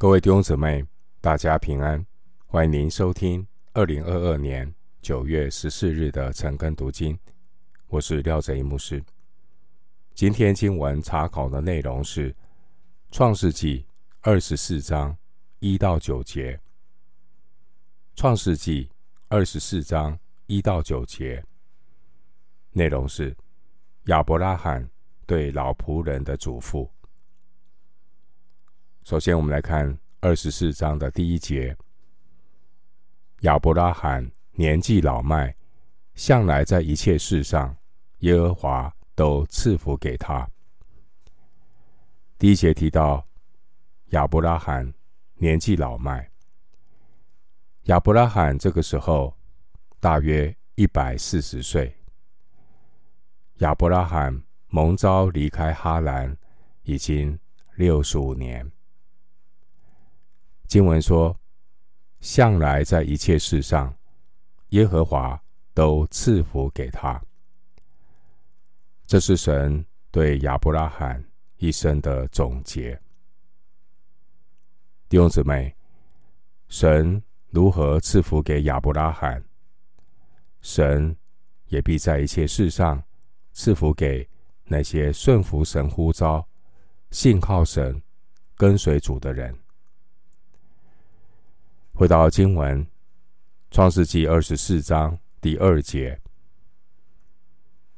各位弟兄姊妹，大家平安！欢迎您收听二零二二年九月十四日的晨更读经。我是廖哲一牧师。今天经文查考的内容是《创世纪》二十四章一到九节。《创世纪》二十四章一到九节内容是亚伯拉罕对老仆人的嘱咐。首先，我们来看二十四章的第一节。亚伯拉罕年纪老迈，向来在一切事上，耶和华都赐福给他。第一节提到亚伯拉罕年纪老迈。亚伯拉罕这个时候大约一百四十岁。亚伯拉罕蒙召离开哈兰已经六十五年。经文说：“向来在一切事上，耶和华都赐福给他。”这是神对亚伯拉罕一生的总结。弟兄姊妹，神如何赐福给亚伯拉罕，神也必在一切事上赐福给那些顺服神呼召、信靠神、跟随主的人。回到经文，《创世纪》二十四章第二节，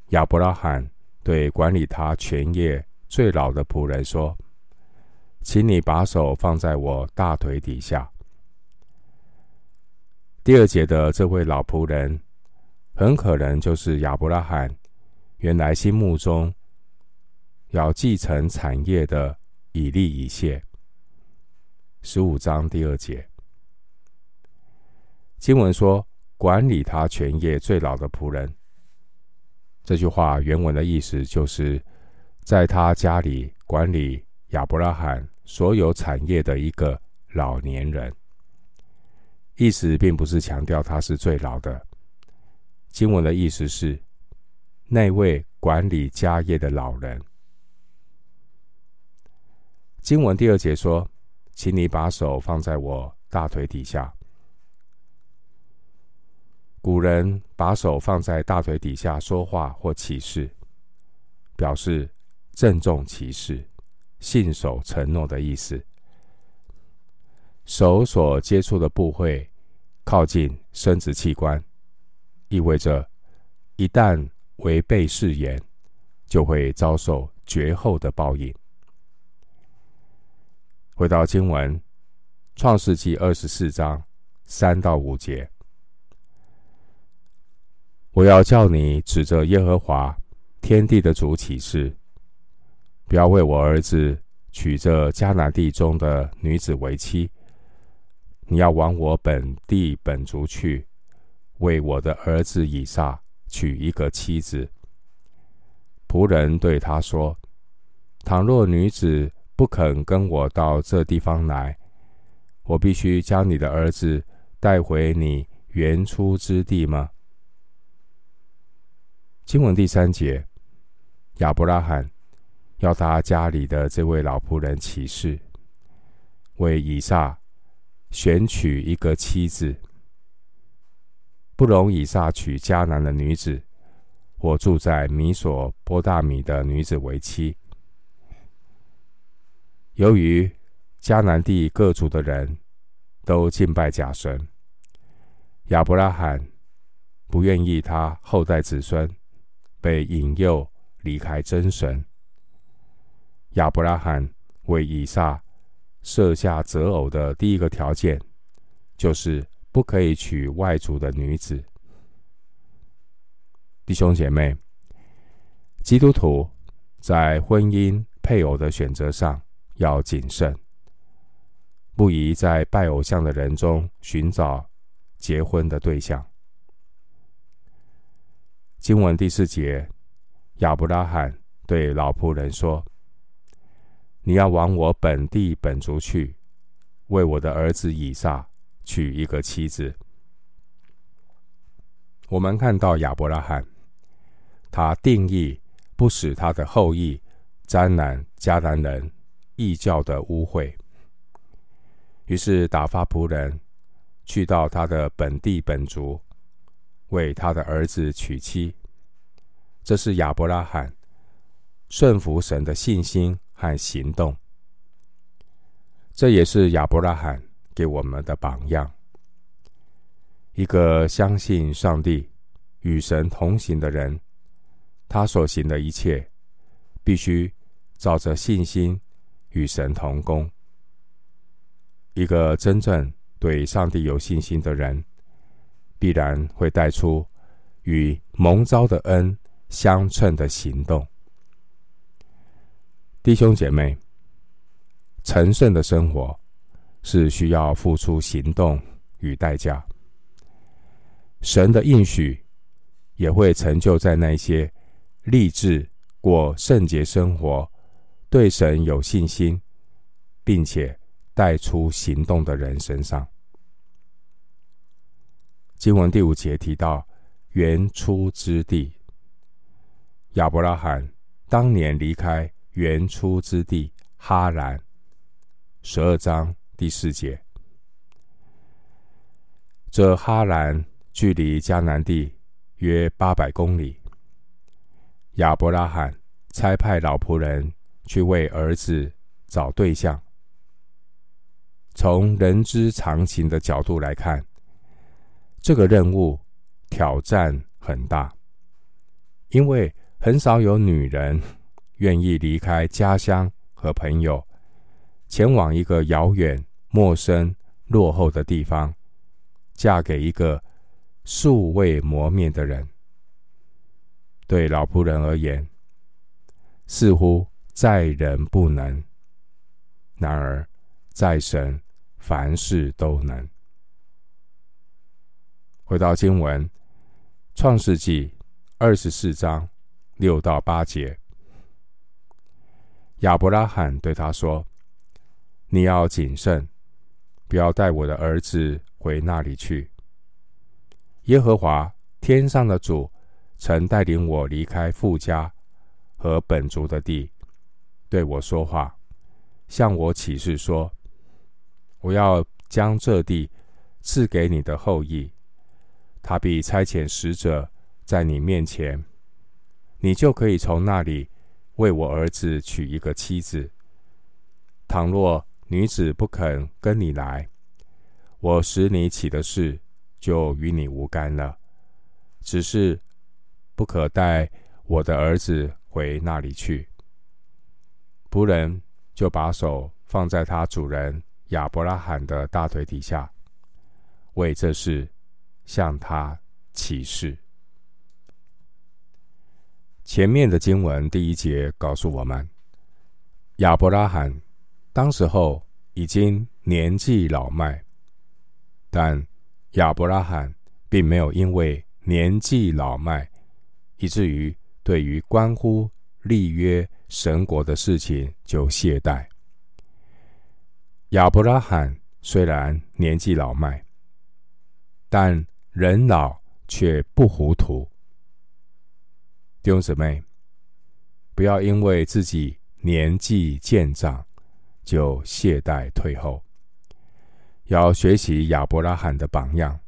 亚伯拉罕对管理他全业最老的仆人说：“请你把手放在我大腿底下。”第二节的这位老仆人，很可能就是亚伯拉罕原来心目中要继承产业的以利以谢。十五章第二节。经文说：“管理他全业最老的仆人。”这句话原文的意思就是，在他家里管理亚伯拉罕所有产业的一个老年人。意思并不是强调他是最老的。经文的意思是，那位管理家业的老人。经文第二节说：“请你把手放在我大腿底下。”古人把手放在大腿底下说话或起誓，表示郑重其事、信守承诺的意思。手所接触的部位靠近生殖器官，意味着一旦违背誓言，就会遭受绝后的报应。回到经文，《创世纪》二十四章三到五节。我要叫你指着耶和华天地的主起誓，不要为我儿子娶这迦南地中的女子为妻。你要往我本地本族去，为我的儿子以撒娶一个妻子。仆人对他说：“倘若女子不肯跟我到这地方来，我必须将你的儿子带回你原初之地吗？”经文第三节，亚伯拉罕要他家里的这位老仆人起誓，为以撒选取一个妻子，不容以撒娶迦南的女子，或住在米索波大米的女子为妻。由于迦南地各族的人都敬拜假神，亚伯拉罕不愿意他后代子孙。被引诱离开真神，亚伯拉罕为以撒设下择偶的第一个条件，就是不可以娶外族的女子。弟兄姐妹，基督徒在婚姻配偶的选择上要谨慎，不宜在拜偶像的人中寻找结婚的对象。经文第四节，亚伯拉罕对老仆人说：“你要往我本地本族去，为我的儿子以撒娶一个妻子。”我们看到亚伯拉罕，他定义不使他的后裔沾染迦南人异教的污秽。于是打发仆人去到他的本地本族，为他的儿子娶妻。这是亚伯拉罕顺服神的信心和行动。这也是亚伯拉罕给我们的榜样。一个相信上帝、与神同行的人，他所行的一切，必须照着信心与神同工。一个真正对上帝有信心的人，必然会带出与蒙召的恩相称的行动。弟兄姐妹，成圣的生活是需要付出行动与代价。神的应许也会成就在那些立志过圣洁生活、对神有信心，并且带出行动的人身上。经文第五节提到原初之地，亚伯拉罕当年离开原初之地哈兰。十二章第四节，这哈兰距离迦南地约八百公里。亚伯拉罕差派老仆人去为儿子找对象。从人之常情的角度来看，这个任务挑战很大，因为很少有女人愿意离开家乡和朋友，前往一个遥远、陌生、落后的地方，嫁给一个素未磨面的人。对老仆人而言，似乎在人不能；然而，在神，凡事都能。回到经文，《创世纪》二十四章六到八节，亚伯拉罕对他说：“你要谨慎，不要带我的儿子回那里去。耶和华天上的主曾带领我离开富家和本族的地，对我说话，向我起誓说。”我要将这地赐给你的后裔，他必差遣使者在你面前，你就可以从那里为我儿子娶一个妻子。倘若女子不肯跟你来，我使你起的事就与你无干了。只是不可带我的儿子回那里去。仆人就把手放在他主人。亚伯拉罕的大腿底下，为这事向他起誓。前面的经文第一节告诉我们，亚伯拉罕当时候已经年纪老迈，但亚伯拉罕并没有因为年纪老迈，以至于对于关乎立约神国的事情就懈怠。亚伯拉罕虽然年纪老迈，但人老却不糊涂。弟兄姊妹，不要因为自己年纪渐长就懈怠退后，要学习亚伯拉罕的榜样，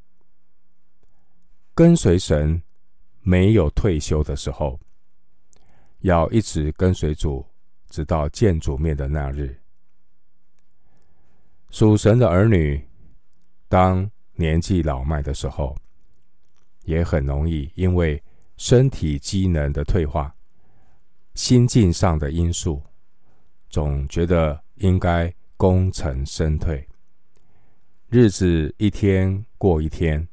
跟随神没有退休的时候，要一直跟随主，直到见主面的那日。属神的儿女，当年纪老迈的时候，也很容易因为身体机能的退化、心境上的因素，总觉得应该功成身退，日子一天过一天，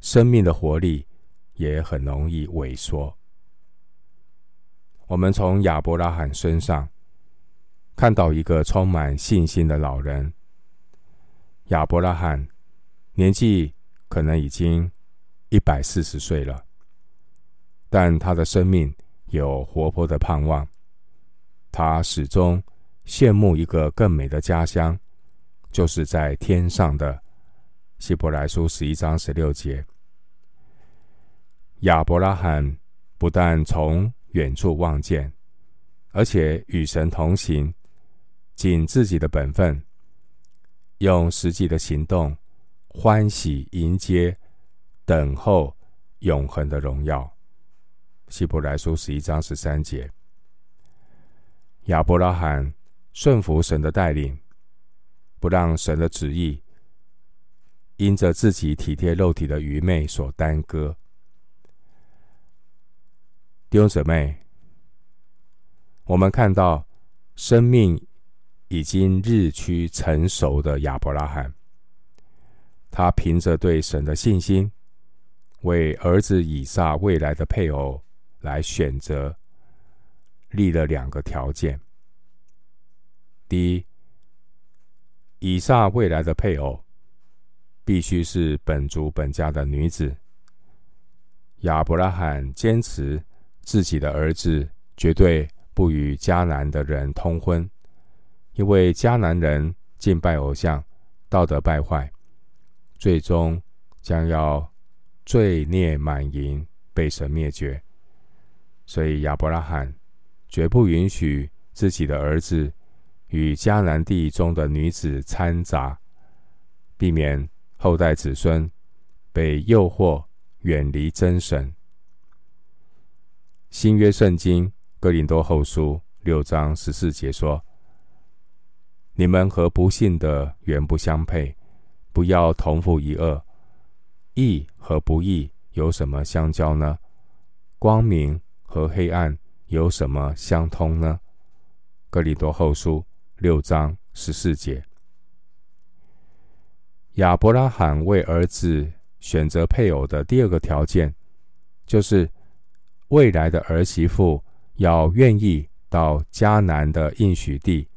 生命的活力也很容易萎缩。我们从亚伯拉罕身上。看到一个充满信心的老人，亚伯拉罕，年纪可能已经一百四十岁了，但他的生命有活泼的盼望。他始终羡慕一个更美的家乡，就是在天上的。希伯来书十一章十六节，亚伯拉罕不但从远处望见，而且与神同行。尽自己的本分，用实际的行动欢喜迎接、等候永恒的荣耀。希伯来书十一章十三节，亚伯拉罕顺服神的带领，不让神的旨意因着自己体贴肉体的愚昧所耽搁。弟兄姊妹，我们看到生命已经日趋成熟的亚伯拉罕，他凭着对神的信心，为儿子以撒未来的配偶。来选择立了两个条件：第一，以撒未来的配偶必须是本族本家的女子。亚伯拉罕坚持自己的儿子绝对不与迦南的人通婚，因为迦南人敬拜偶像，道德败坏，最终将要罪孽满盈，被神灭绝。所以亚伯拉罕绝不允许自己的儿子与迦南地中的女子掺杂，避免后代子孙被诱惑远离真神。新约圣经哥林多后书六章十四节说：“你们和不信的原不相配，不要同负一轭。义和不义有什么相交呢？光明。”和黑暗有什么相通呢？格里多后书六章十四节。亚伯拉罕为儿子选择配偶的第二个条件，就是未来的儿媳妇要愿意到迦南的应许地，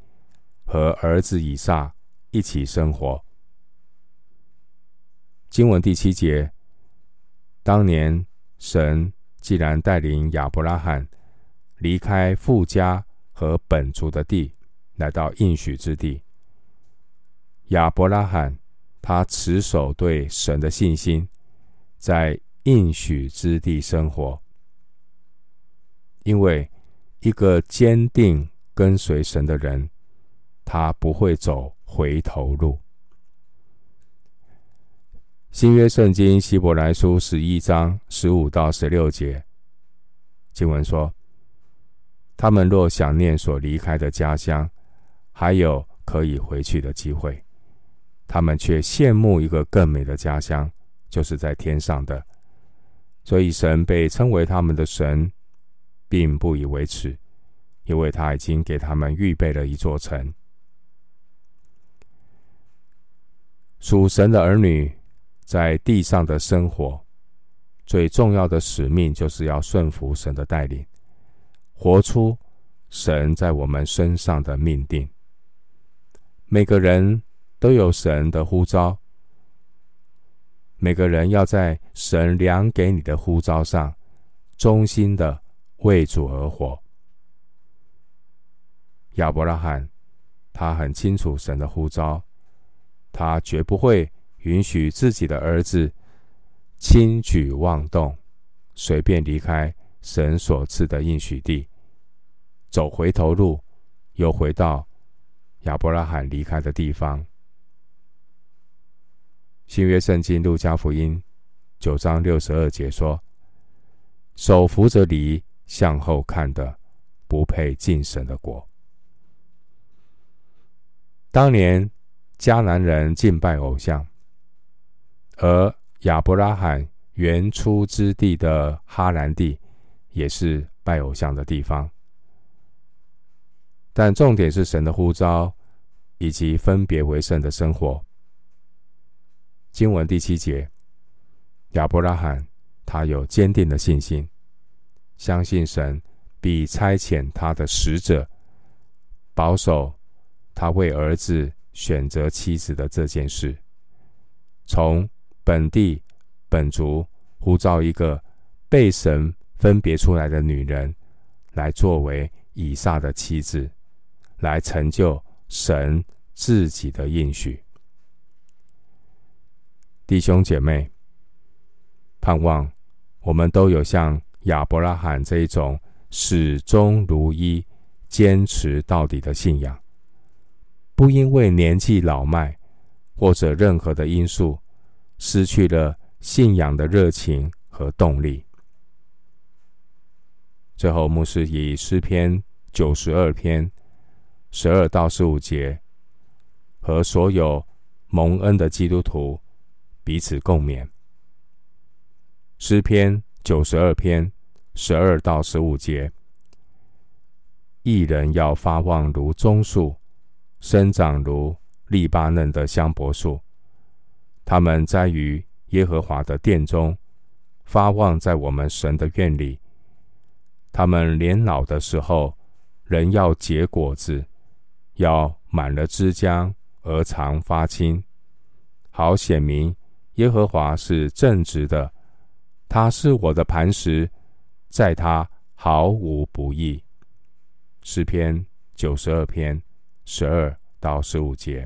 和儿子以撒一起生活。经文第七节，当年神。既然带领亚伯拉罕离开父家和本族的地，来到应许之地，亚伯拉罕他持守对神的信心，在应许之地生活。因为一个坚定跟随神的人，他不会走回头路。新约圣经希伯来书十一章十五到十六节经文说：“他们若想念所离开的家乡，还有可以回去的机会，他们却羡慕一个更美的家乡，就是在天上的。所以神被称为他们的神，并不以为耻，因为他已经给他们预备了一座城。属神的儿女。”在地上的生活，最重要的使命就是要顺服神的带领，活出神在我们身上的命定。每个人都有神的呼召，每个人要在神量给你的呼召上，忠心的为主而活。亚伯拉罕，他很清楚神的呼召，他绝不会。允许自己的儿子轻举妄动，随便离开神所赐的应许地，走回头路，又回到亚伯拉罕离开的地方。新约圣经路加福音九章六十二节说：“手扶着犁向后看的，不配进神的国。”当年迦南人敬拜偶像。而亚伯拉罕原出之地的哈兰地，也是拜偶像的地方。但重点是神的呼召，以及分别为圣的生活。经文第七节，亚伯拉罕他有坚定的信心，相信神必差遣他的使者，保守他为儿子选择妻子的这件事。从本地本族呼召一个被神分别出来的女人，来作为以撒的妻子，来成就神自己的应许。弟兄姐妹，盼望我们都有像亚伯拉罕这一种始终如一、坚持到底的信仰，不因为年纪老迈或者任何的因素，失去了信仰的热情和动力。最后，牧师以诗篇九十二篇十二到十五节，和所有蒙恩的基督徒彼此共勉。诗篇九十二篇十二到十五节：一人要发旺如棕树，生长如利巴嫩的香柏树。他们栽于耶和华的殿中，发旺在我们神的院里。他们年老的时候，仍要结果子，要满了枝浆而常发青，好显明耶和华是正直的，他是我的磐石，在他毫无不义。诗篇九十二篇十二到十五节。